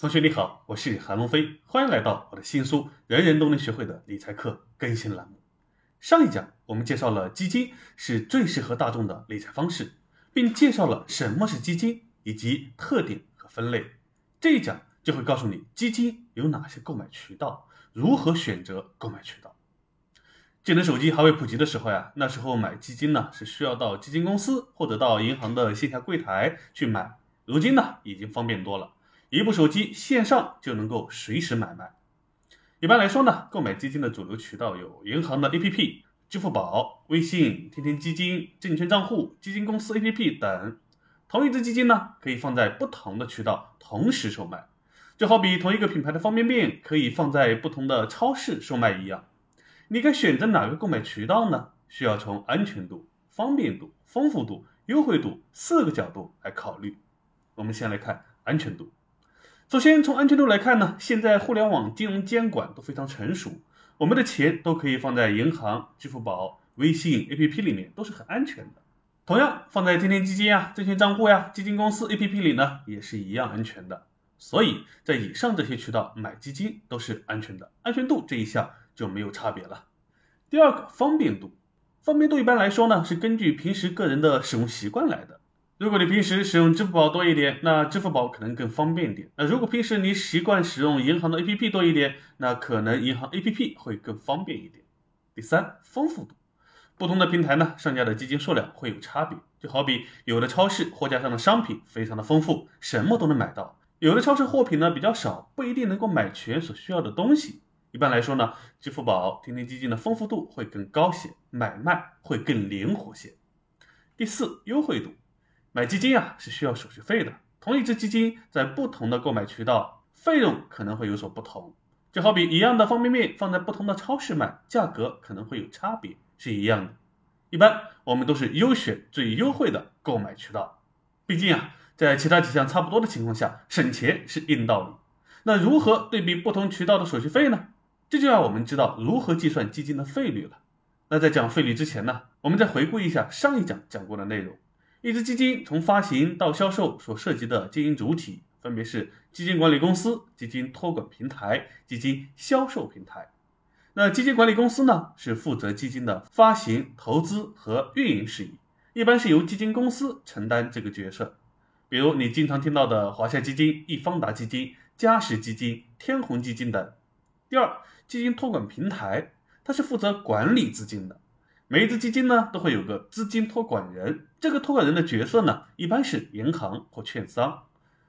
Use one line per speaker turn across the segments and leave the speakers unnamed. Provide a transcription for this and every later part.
同学你好，我是韩龙飞，欢迎来到我的新书《人人都能学会的理财课》更新栏目。上一讲我们介绍了基金是最适合大众的理财方式，并介绍了什么是基金以及特点和分类。这一讲就会告诉你基金有哪些购买渠道，如何选择购买渠道。智能手机还未普及的时候呀，那时候买基金呢是需要到基金公司或者到银行的线下柜台去买，如今呢已经方便多了。一部手机线上就能够随时买卖。一般来说呢，购买基金的主流渠道有银行的 APP、支付宝、微信、天天基金、证券账户、基金公司 APP 等。同一只基金呢，可以放在不同的渠道同时售卖，就好比同一个品牌的方便面可以放在不同的超市售卖一样。你该选择哪个购买渠道呢？需要从安全度、方便度、丰富度、优惠度四个角度来考虑。我们先来看安全度。首先，从安全度来看呢，现在互联网金融监管都非常成熟，我们的钱都可以放在银行、支付宝、微信 APP 里面，都是很安全的。同样，放在天天基金啊、证券账户呀、基金公司 APP 里呢，也是一样安全的。所以在以上这些渠道买基金都是安全的，安全度这一项就没有差别了。第二个，方便度，方便度一般来说呢，是根据平时个人的使用习惯来的。如果你平时使用支付宝多一点，那支付宝可能更方便一点。那如果平时你习惯使用银行的 APP 多一点，那可能银行 APP 会更方便一点。第三，丰富度，不同的平台呢，上架的基金数量会有差别。就好比有的超市货架上的商品非常的丰富，什么都能买到；有的超市货品呢比较少，不一定能够买全所需要的东西。一般来说呢，支付宝、天天基金的丰富度会更高些，买卖会更灵活些。第四，优惠度。买基金啊是需要手续费的，同一只基金在不同的购买渠道，费用可能会有所不同。就好比一样的方便面放在不同的超市买，价格可能会有差别，是一样的。一般我们都是优选最优惠的购买渠道，毕竟啊，在其他几项差不多的情况下，省钱是硬道理。那如何对比不同渠道的手续费呢？这就要我们知道如何计算基金的费率了。那在讲费率之前呢，我们再回顾一下上一讲讲过的内容。一只基金从发行到销售所涉及的经营主体分别是基金管理公司、基金托管平台、基金销售平台。那基金管理公司呢，是负责基金的发行、投资和运营事宜，一般是由基金公司承担这个角色。比如你经常听到的华夏基金、易方达基金、嘉实基金、天弘基金等。第二，基金托管平台，它是负责管理资金的。每一只基金呢，都会有个资金托管人，这个托管人的角色呢，一般是银行或券商。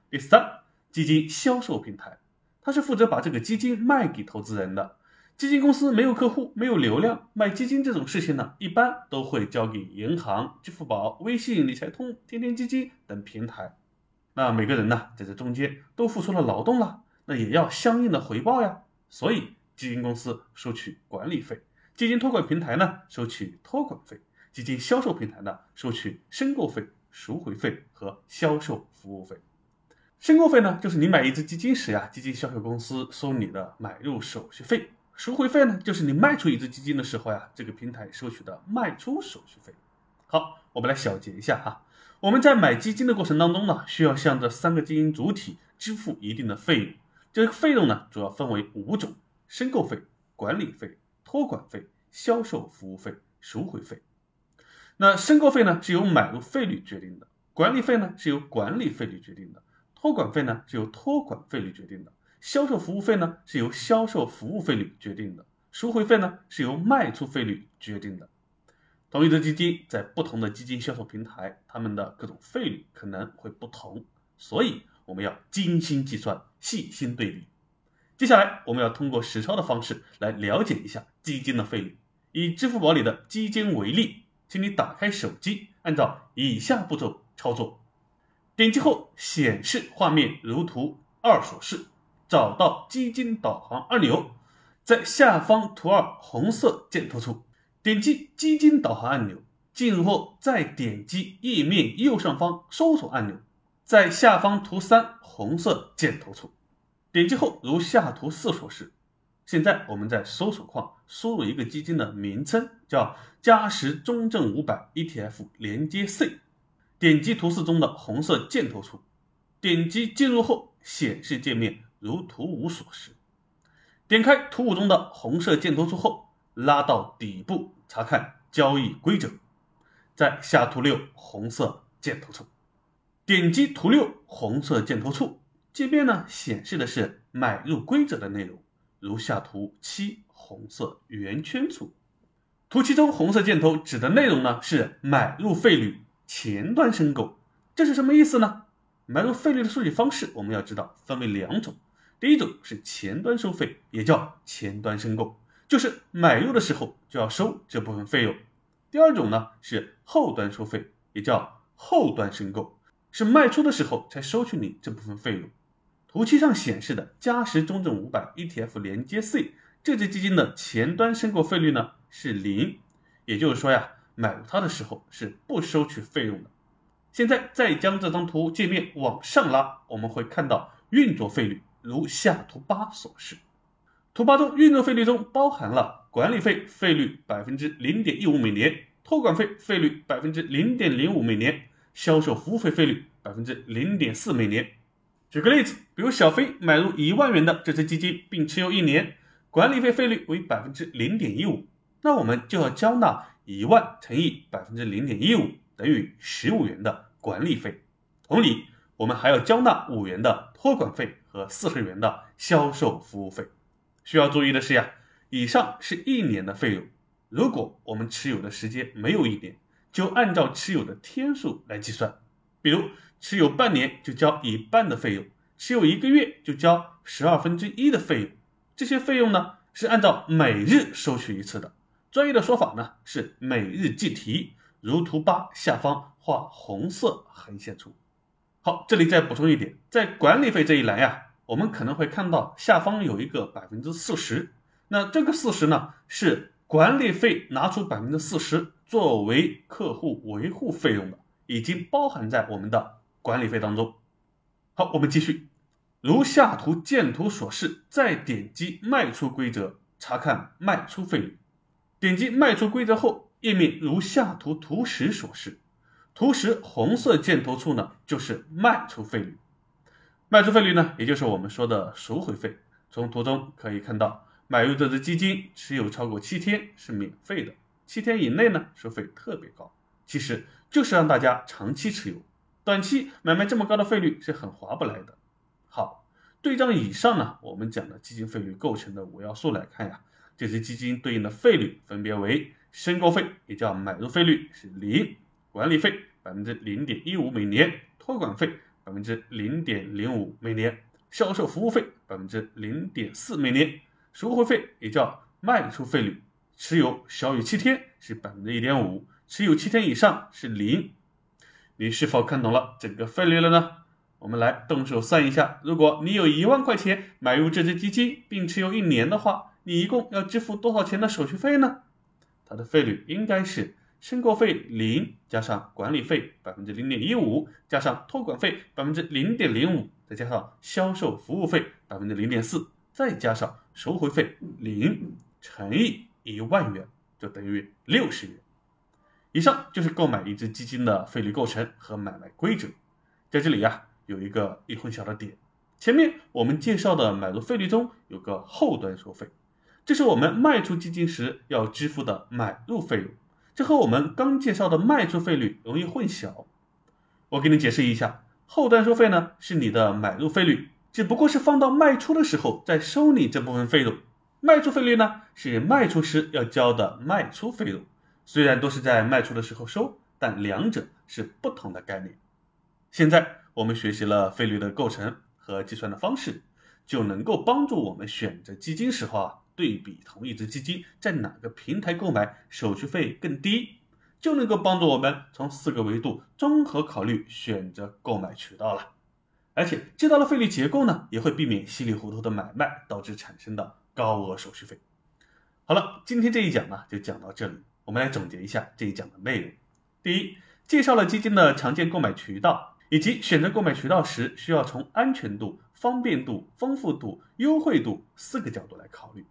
第三，基金销售平台，它是负责把这个基金卖给投资人的。基金公司没有客户，没有流量，卖基金这种事情呢，一般都会交给银行、支付宝、微信、理财通、天天基金等平台。那每个人呢，在这中间都付出了劳动了，那也要相应的回报呀。所以，基金公司收取管理费。基金托管平台呢，收取托管费；基金销售平台呢，收取申购费、赎回费和销售服务费。申购费呢，就是你买一只基金时呀，基金销售公司收你的买入手续费；赎回费呢，就是你卖出一只基金的时候呀，这个平台收取的卖出手续费。好，我们来小结一下哈，我们在买基金的过程当中呢，需要向这三个经营主体支付一定的费用。这个费用呢，主要分为五种：申购费、管理费。托管费、销售服务费、赎回费。那申购费呢是由买入费率决定的，管理费呢是由管理费率决定的，托管费呢是由托管费率决定的，销售服务费呢是由销售服务费率决定的，赎回费呢是由卖出费率决定的。同一只基金在不同的基金销售平台，他们的各种费率可能会不同，所以我们要精心计算，细心对比。接下来，我们要通过实操的方式来了解一下基金的费率。以支付宝里的基金为例，请你打开手机，按照以下步骤操作。点击后，显示画面如图二所示，找到基金导航按钮，在下方图二红色箭头处点击基金导航按钮。进入后，再点击页面右上方搜索按钮，在下方图三红色箭头处。点击后，如下图四所示。现在我们在搜索框输入一个基金的名称，叫嘉实中证五百 ETF 连接 C。点击图四中的红色箭头处，点击进入后，显示界面如图五所示。点开图五中的红色箭头处后，拉到底部查看交易规则，在下图六红色箭头处，点击图六红色箭头处，界面呢显示的是买入规则的内容，如下图七红色圆圈处。图七中红色箭头指的内容呢是买入费率前端申购，这是什么意思呢？买入费率的数据方式我们要知道分为两种。第一种是前端收费，也叫前端申购，就是买入的时候就要收这部分费用。第二种呢是后端收费，也叫后端申购，是卖出的时候才收取你这部分费用。图七上显示的嘉实中证五百 ETF 连接 C 这只基金的前端申购费率呢是零，也就是说呀，买入它的时候是不收取费用的。现在再将这张图界面往上拉，我们会看到运作费率。如下图八所示，图八中运作费率中包含了管理费费率百分之零点一五每年，托管费费率百分之零点零五每年，销售服务费费率百分之零点四每年。举个例子，比如小飞买入一万元的这只基金，并持有一年，管理费费率为百分之零点一五，那我们就要交纳一万乘以百分之零点一五，等于十五元的管理费。同理，我们还要交纳五元的托管费。和四十元的销售服务费。需要注意的是呀，以上是一年的费用。如果我们持有的时间没有一年，就按照持有的天数来计算。比如持有半年就交一半的费用，持有一个月就交十二分之一的费用。这些费用呢是按照每日收取一次的，专业的说法呢是每日计提，如图八下方画红色横线处。好，这里再补充一点，在管理费这一栏呀，我们可能会看到下方有一个百分之四十，那这个四十呢，是管理费拿出百分之四十作为客户维护费用的，已经包含在我们的管理费当中。好，我们继续，如下图箭图所示，再点击卖出规则，查看卖出费率。点击卖出规则后，页面如下图图十所示。图十红色箭头处呢，就是卖出费率。卖出费率呢，也就是我们说的赎回费。从图中可以看到，买入这只基金持有超过七天是免费的，七天以内呢收费特别高。其实就是让大家长期持有，短期买卖这么高的费率是很划不来的。好，对照以上呢，我们讲的基金费率构成的五要素来看呀，这只基金对应的费率分别为申购费，也叫买入费率是零，管理费。百分之零点一五每年，托管费百分之零点零五每年，销售服务费百分之零点四每年，赎回费也叫卖出费率，持有小于七天是百分之一点五，持有七天以上是零。你是否看懂了整个费率了呢？我们来动手算一下，如果你有一万块钱买入这只基金，并持有一年的话，你一共要支付多少钱的手续费呢？它的费率应该是。申购费零加上管理费百分之零点一五，加上托管费百分之零点零五，再加上销售服务费百分之零点四，再加上赎回费零乘以一万元，就等于六十元。以上就是购买一只基金的费率构成和买卖规则。在这里呀，有一个易混淆的点，前面我们介绍的买入费率中有个后端收费，这是我们卖出基金时要支付的买入费用。这和我们刚介绍的卖出费率容易混淆，我给你解释一下，后端收费呢是你的买入费率，只不过是放到卖出的时候再收你这部分费用。卖出费率呢是卖出时要交的卖出费用，虽然都是在卖出的时候收，但两者是不同的概念。现在我们学习了费率的构成和计算的方式，就能够帮助我们选择基金时候啊。对比同一只基金在哪个平台购买手续费更低，就能够帮助我们从四个维度综合考虑选择购买渠道了。而且知道了费率结构呢，也会避免稀里糊涂的买卖导致产生的高额手续费。好了，今天这一讲呢就讲到这里，我们来总结一下这一讲的内容。第一，介绍了基金的常见购买渠道，以及选择购买渠道时需要从安全度、方便度、丰富度、优惠度四个角度来考虑。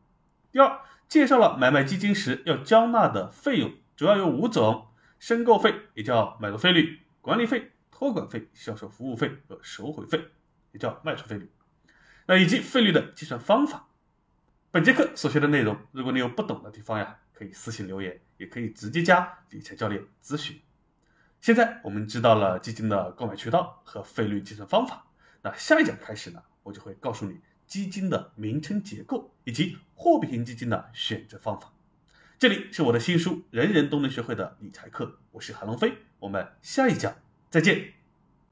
第二，介绍了买卖基金时要交纳的费用，主要有五种：申购费，也叫买入费率；管理费、托管费、销售服务费和收回费。也叫卖出费率。那以及费率的计算方法。本节课所学的内容，如果你有不懂的地方呀，可以私信留言，也可以直接加理财教练咨询。现在我们知道了基金的购买渠道和费率计算方法，那下一讲开始呢，我就会告诉你基金的名称结构以及货币型基金的选择方法。这里是我的新书《人人都能学会的理财课》，我是韩龙飞，我们下一讲再见。